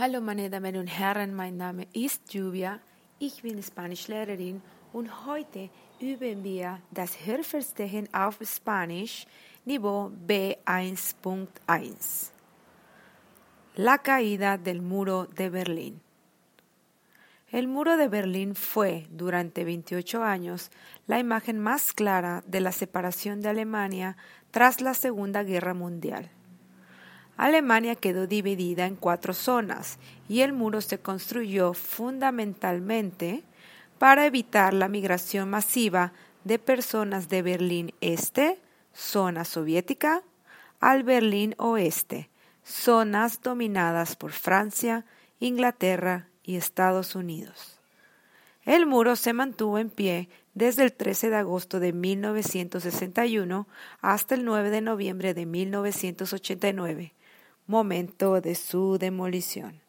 Hallo meine Damen und Herren, mein Name ist Julia, ich bin Spanischlehrerin und heute üben wir das Hörverstehen auf Spanisch Niveau B1.1. La caída del muro de Berlín. El muro de Berlín fue, durante 28 años, la imagen más clara de la separación de Alemania tras la Segunda Guerra Mundial. Alemania quedó dividida en cuatro zonas y el muro se construyó fundamentalmente para evitar la migración masiva de personas de Berlín Este, zona soviética, al Berlín Oeste, zonas dominadas por Francia, Inglaterra y Estados Unidos. El muro se mantuvo en pie desde el 13 de agosto de 1961 hasta el 9 de noviembre de 1989 momento de su demolición.